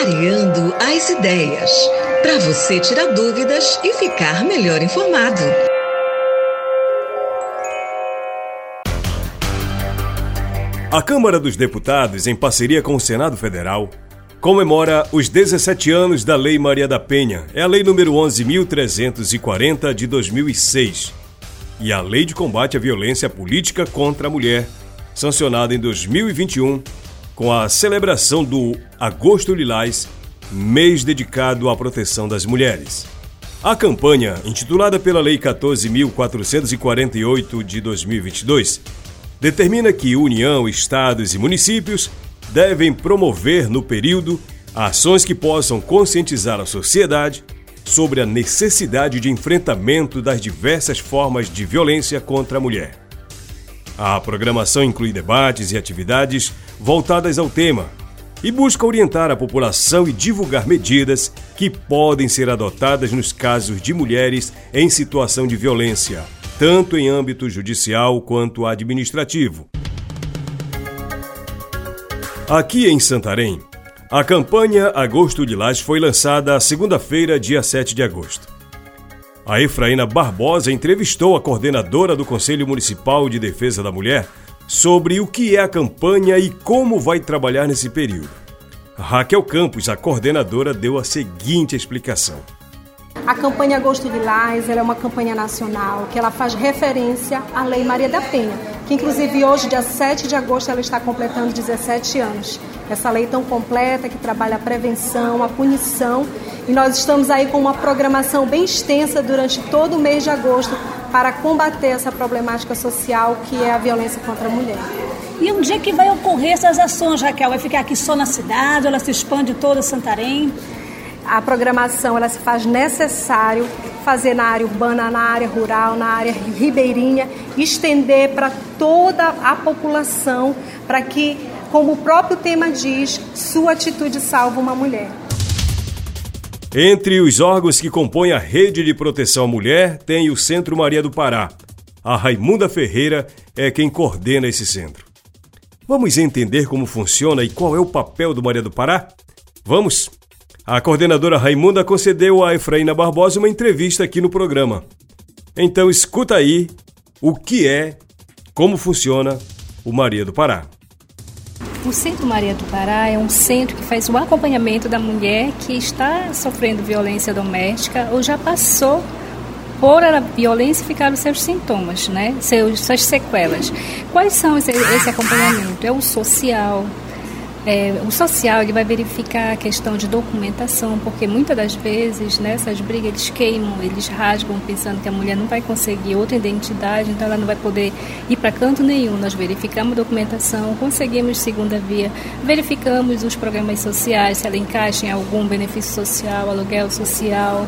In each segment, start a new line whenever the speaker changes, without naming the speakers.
Clareando as ideias. Para você tirar dúvidas e ficar melhor informado.
A Câmara dos Deputados, em parceria com o Senado Federal, comemora os 17 anos da Lei Maria da Penha. É a Lei número 11.340 de 2006 e a Lei de Combate à Violência Política contra a Mulher, sancionada em 2021 com a celebração do Agosto Lilás, mês dedicado à proteção das mulheres. A campanha, intitulada pela Lei 14.448 de 2022, determina que União, Estados e municípios devem promover no período ações que possam conscientizar a sociedade sobre a necessidade de enfrentamento das diversas formas de violência contra a mulher. A programação inclui debates e atividades voltadas ao tema e busca orientar a população e divulgar medidas que podem ser adotadas nos casos de mulheres em situação de violência, tanto em âmbito judicial quanto administrativo. Aqui em Santarém, a campanha Agosto de Lás foi lançada segunda-feira, dia 7 de agosto. A Efraína Barbosa entrevistou a coordenadora do Conselho Municipal de Defesa da Mulher sobre o que é a campanha e como vai trabalhar nesse período. Raquel Campos, a coordenadora, deu a seguinte explicação.
A campanha Agosto de Lás é uma campanha nacional que ela faz referência à Lei Maria da Penha, que inclusive hoje, dia 7 de agosto, ela está completando 17 anos. Essa lei tão completa que trabalha a prevenção, a punição, e nós estamos aí com uma programação bem extensa durante todo o mês de agosto para combater essa problemática social que é a violência contra a mulher.
E onde é que vai ocorrer essas ações, Raquel? Vai ficar aqui só na cidade, ela se expande toda Santarém?
A programação ela se faz necessário fazer na área urbana, na área rural, na área ribeirinha, estender para toda a população, para que, como o próprio tema diz, sua atitude salva uma mulher.
Entre os órgãos que compõem a Rede de Proteção à Mulher, tem o Centro Maria do Pará. A Raimunda Ferreira é quem coordena esse centro. Vamos entender como funciona e qual é o papel do Maria do Pará? Vamos! A coordenadora Raimunda concedeu a Efraína Barbosa uma entrevista aqui no programa. Então escuta aí o que é, como funciona o Maria do Pará.
O Centro Maria do Pará é um centro que faz o acompanhamento da mulher que está sofrendo violência doméstica ou já passou por a violência e ficaram seus sintomas, né? Seus, suas sequelas. Quais são esse, esse acompanhamento? É o social, é, o social ele vai verificar a questão de documentação, porque muitas das vezes nessas brigas eles queimam, eles rasgam, pensando que a mulher não vai conseguir outra identidade, então ela não vai poder ir para canto nenhum. Nós verificamos a documentação, conseguimos segunda via, verificamos os programas sociais, se ela encaixa em algum benefício social, aluguel social,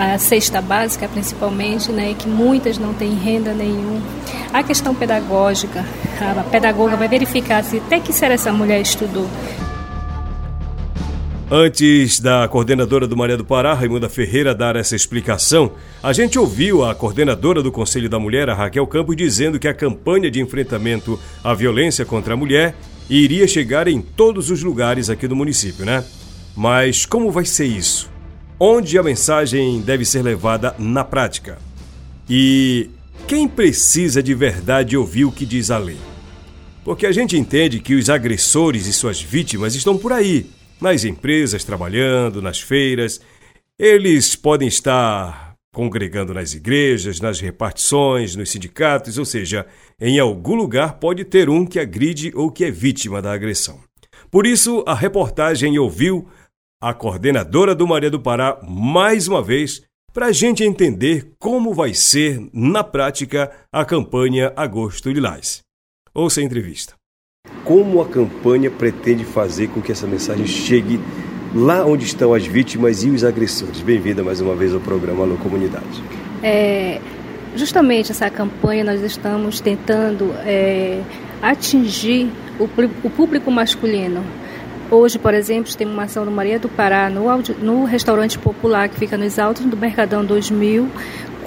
a cesta básica principalmente, né, que muitas não têm renda nenhuma. A questão pedagógica, a pedagoga vai verificar se até que ser essa mulher estudou.
Antes da coordenadora do Maria do Pará, Raimunda Ferreira, dar essa explicação, a gente ouviu a coordenadora do Conselho da Mulher, Raquel Campos, dizendo que a campanha de enfrentamento à violência contra a mulher iria chegar em todos os lugares aqui do município, né? Mas como vai ser isso? Onde a mensagem deve ser levada na prática. E quem precisa de verdade ouvir o que diz a lei? Porque a gente entende que os agressores e suas vítimas estão por aí, nas empresas, trabalhando, nas feiras. Eles podem estar congregando nas igrejas, nas repartições, nos sindicatos, ou seja, em algum lugar pode ter um que agride ou que é vítima da agressão. Por isso, a reportagem ouviu a coordenadora do Maria do Pará mais uma vez para a gente entender como vai ser, na prática, a campanha Agosto Lilás. Ouça a entrevista. Como a campanha pretende fazer com que essa mensagem chegue lá onde estão as vítimas e os agressores? Bem-vinda mais uma vez ao programa Alô Comunidade.
É, justamente essa campanha nós estamos tentando é, atingir o, o público masculino Hoje, por exemplo, tem uma ação do Maria do Pará no, no restaurante popular que fica nos altos do Mercadão 2000,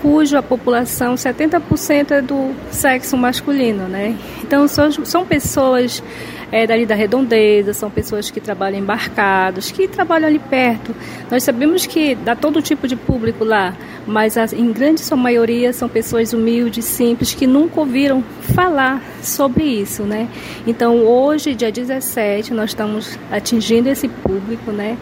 cuja população 70% é do sexo masculino, né? Então são, são pessoas é, dali da redondeza, são pessoas que trabalham embarcados, que trabalham ali perto. Nós sabemos que dá todo tipo de público lá, mas as, em grande sua maioria são pessoas humildes, simples, que nunca ouviram falar sobre isso, né? Então hoje, dia 17, nós estamos atingindo esse público, né?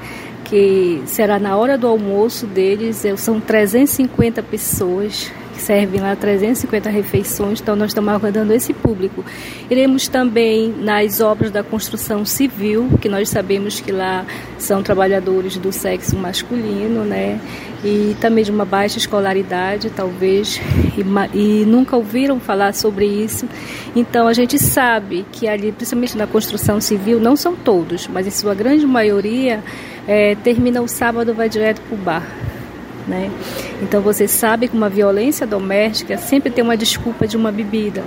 Que será na hora do almoço deles, são 350 pessoas servem lá 350 refeições, então nós estamos aguardando esse público. Iremos também nas obras da construção civil, que nós sabemos que lá são trabalhadores do sexo masculino, né? E também de uma baixa escolaridade, talvez, e, e nunca ouviram falar sobre isso. Então a gente sabe que ali, principalmente na construção civil, não são todos, mas em sua grande maioria, é, termina o sábado vai direto para o bar. Né? Então você sabe que uma violência doméstica sempre tem uma desculpa de uma bebida.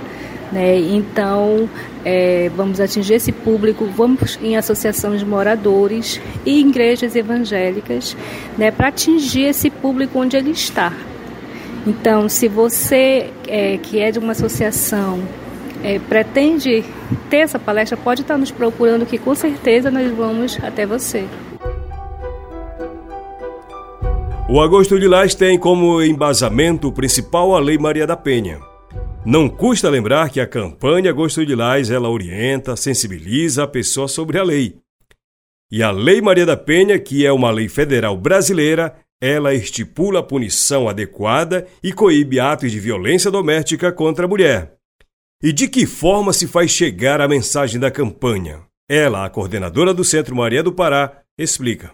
Né? Então é, vamos atingir esse público, vamos em associações de moradores e igrejas evangélicas né, para atingir esse público onde ele está. Então, se você é, que é de uma associação é, pretende ter essa palestra, pode estar nos procurando que com certeza nós vamos até você.
O Agosto Lilás tem como embasamento principal a Lei Maria da Penha. Não custa lembrar que a campanha Agosto Lilás ela orienta, sensibiliza a pessoa sobre a lei. E a Lei Maria da Penha, que é uma lei federal brasileira, ela estipula a punição adequada e coíbe atos de violência doméstica contra a mulher. E de que forma se faz chegar a mensagem da campanha? Ela, a coordenadora do Centro Maria do Pará, explica.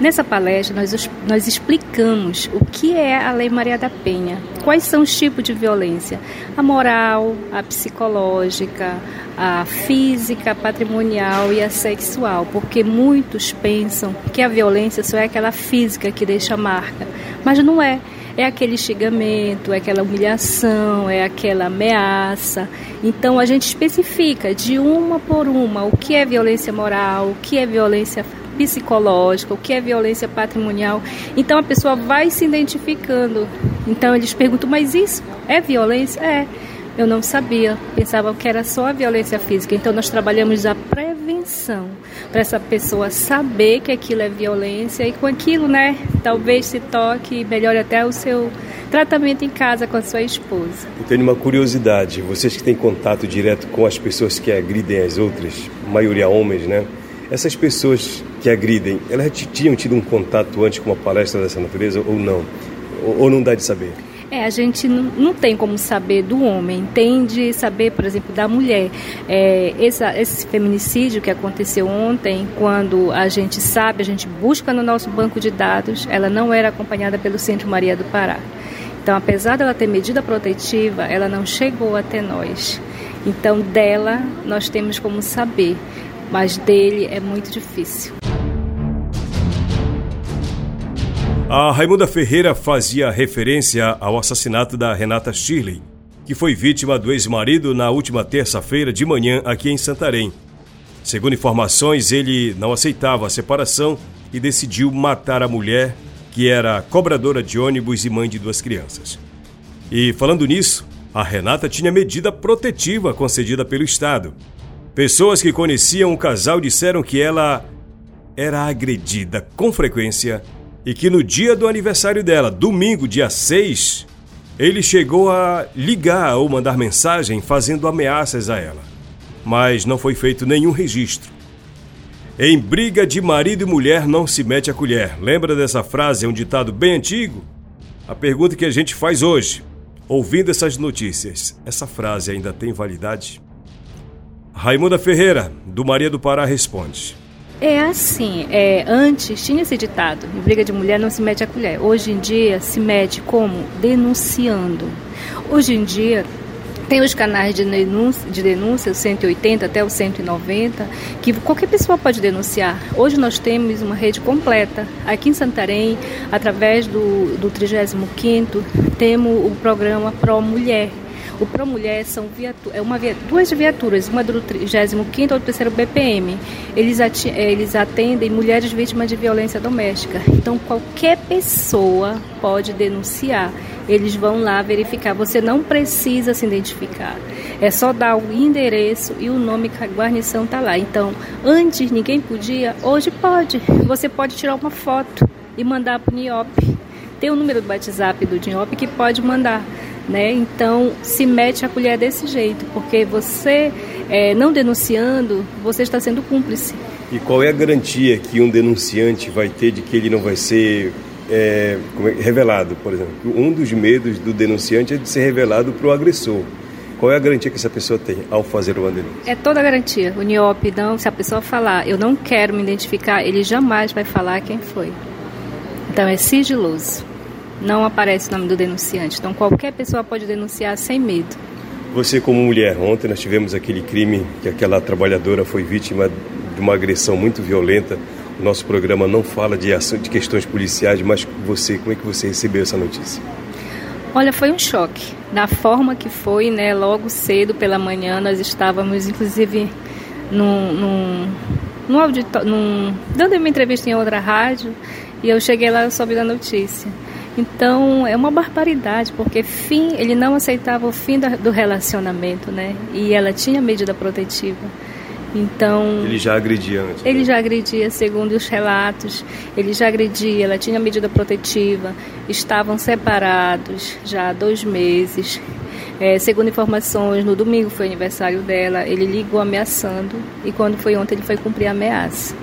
Nessa palestra, nós, nós explicamos o que é a Lei Maria da Penha, quais são os tipos de violência: a moral, a psicológica, a física, a patrimonial e a sexual, porque muitos pensam que a violência só é aquela física que deixa marca, mas não é. É aquele xingamento, é aquela humilhação, é aquela ameaça. Então a gente especifica de uma por uma o que é violência moral, o que é violência psicológica, o que é violência patrimonial. Então a pessoa vai se identificando. Então eles perguntam, mas isso é violência? É. Eu não sabia, pensava que era só a violência física. Então nós trabalhamos a prevenção para essa pessoa saber que aquilo é violência e com aquilo, né, talvez se toque e melhore até o seu tratamento em casa com a sua esposa.
Eu tenho uma curiosidade, vocês que têm contato direto com as pessoas que agridem as outras, maioria homens, né? Essas pessoas que agridem, elas tinham tido um contato antes com uma palestra dessa natureza ou não? Ou, não dá de saber?
É, a gente não, não, tem como saber do homem, tem de saber, por exemplo, da mulher. É, essa, esse feminicídio que aconteceu ontem, quando a gente sabe, a gente busca no nosso banco de dados, ela não era acompanhada pelo Centro Maria do Pará. Então, apesar dela ter medida protetiva, ela não chegou até nós. Então, dela, nós temos como saber mas dele é muito difícil.
A Raimunda Ferreira fazia referência ao assassinato da Renata Shirley, que foi vítima do ex-marido na última terça-feira de manhã aqui em Santarém. Segundo informações, ele não aceitava a separação e decidiu matar a mulher, que era cobradora de ônibus e mãe de duas crianças. E falando nisso, a Renata tinha medida protetiva concedida pelo Estado, Pessoas que conheciam o casal disseram que ela era agredida com frequência e que no dia do aniversário dela, domingo, dia 6, ele chegou a ligar ou mandar mensagem fazendo ameaças a ela. Mas não foi feito nenhum registro. Em briga de marido e mulher não se mete a colher. Lembra dessa frase? É um ditado bem antigo? A pergunta que a gente faz hoje, ouvindo essas notícias, essa frase ainda tem validade? Raimunda Ferreira, do Maria do Pará, responde.
É assim, é, antes tinha esse ditado, em briga de mulher não se mete a colher. Hoje em dia se mete como? Denunciando. Hoje em dia tem os canais de denúncia, de denúncia, o 180 até o 190, que qualquer pessoa pode denunciar. Hoje nós temos uma rede completa. Aqui em Santarém, através do, do 35º, temos o programa Pro Mulher, O Pro Mulher são viatu é uma via duas viaturas, uma do 35 ou do 3 BPM. Eles, eles atendem mulheres vítimas de violência doméstica. Então, qualquer pessoa pode denunciar. Eles vão lá verificar. Você não precisa se identificar. É só dar o endereço e o nome que a guarnição está lá. Então, antes ninguém podia, hoje pode. Você pode tirar uma foto e mandar para o NIOP. Tem o número do WhatsApp do NIOP que pode mandar. Né? Então, se mete a colher desse jeito, porque você, é, não denunciando, você está sendo cúmplice.
E qual é a garantia que um denunciante vai ter de que ele não vai ser é, é, revelado, por exemplo? Um dos medos do denunciante é de ser revelado para o agressor. Qual é a garantia que essa pessoa tem ao fazer uma denúncia?
É toda a garantia. O NIOP, não, se a pessoa falar, eu não quero me identificar, ele jamais vai falar quem foi. Então é sigiloso não aparece o nome do denunciante. Então qualquer pessoa pode denunciar sem medo.
Você como mulher, ontem nós tivemos aquele crime que aquela trabalhadora foi vítima de uma agressão muito violenta. O nosso programa não fala de ação de questões policiais, mas você, como é que você recebeu essa notícia?
Olha, foi um choque. Da forma que foi, né? Logo cedo pela manhã nós estávamos, inclusive, num, num, num, auditor, num dando uma entrevista em outra rádio e eu cheguei lá e soube da notícia. Então é uma barbaridade, porque fim, ele não aceitava o fim da, do relacionamento, né? E ela tinha medida protetiva. Então.
Ele já agredia antes.
Ele né? já agredia, segundo os relatos. Ele já agredia, ela tinha medida protetiva. Estavam separados já há dois meses. É, segundo informações, no domingo foi aniversário dela. Ele ligou ameaçando. E quando foi ontem, ele foi cumprir a ameaça.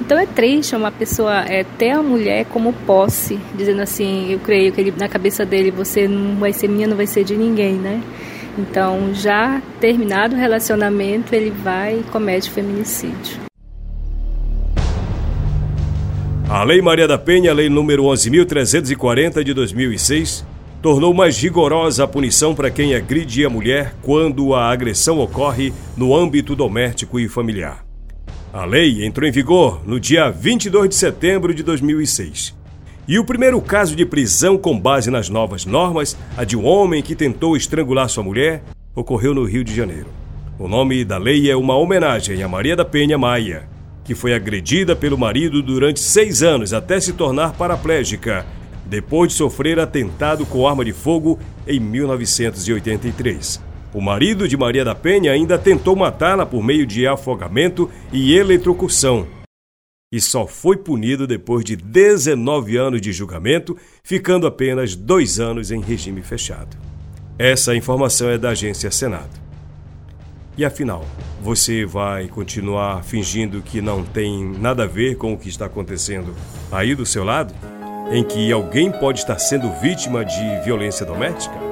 Então é triste uma pessoa é, ter a mulher como posse, dizendo assim, eu creio que ele, na cabeça dele você não vai ser minha, não vai ser de ninguém, né? Então, já terminado o relacionamento, ele vai e comete feminicídio.
A Lei Maria da Penha, lei número 11.340 de 2006, tornou mais rigorosa a punição para quem agride a mulher quando a agressão ocorre no âmbito doméstico e familiar. A lei entrou em vigor no dia 22 de setembro de 2006. E o primeiro caso de prisão com base nas novas normas, a de um homem que tentou estrangular sua mulher, ocorreu no Rio de Janeiro. O nome da lei é uma homenagem a Maria da Penha Maia, que foi agredida pelo marido durante seis anos até se tornar paraplégica, depois de sofrer atentado com arma de fogo em 1983. O marido de Maria da Penha ainda tentou matá-la por meio de afogamento e eletrocução. E só foi punido depois de 19 anos de julgamento, ficando apenas dois anos em regime fechado. Essa informação é da agência Senado. E afinal, você vai continuar fingindo que não tem nada a ver com o que está acontecendo aí do seu lado? Em que alguém pode estar sendo vítima de violência doméstica?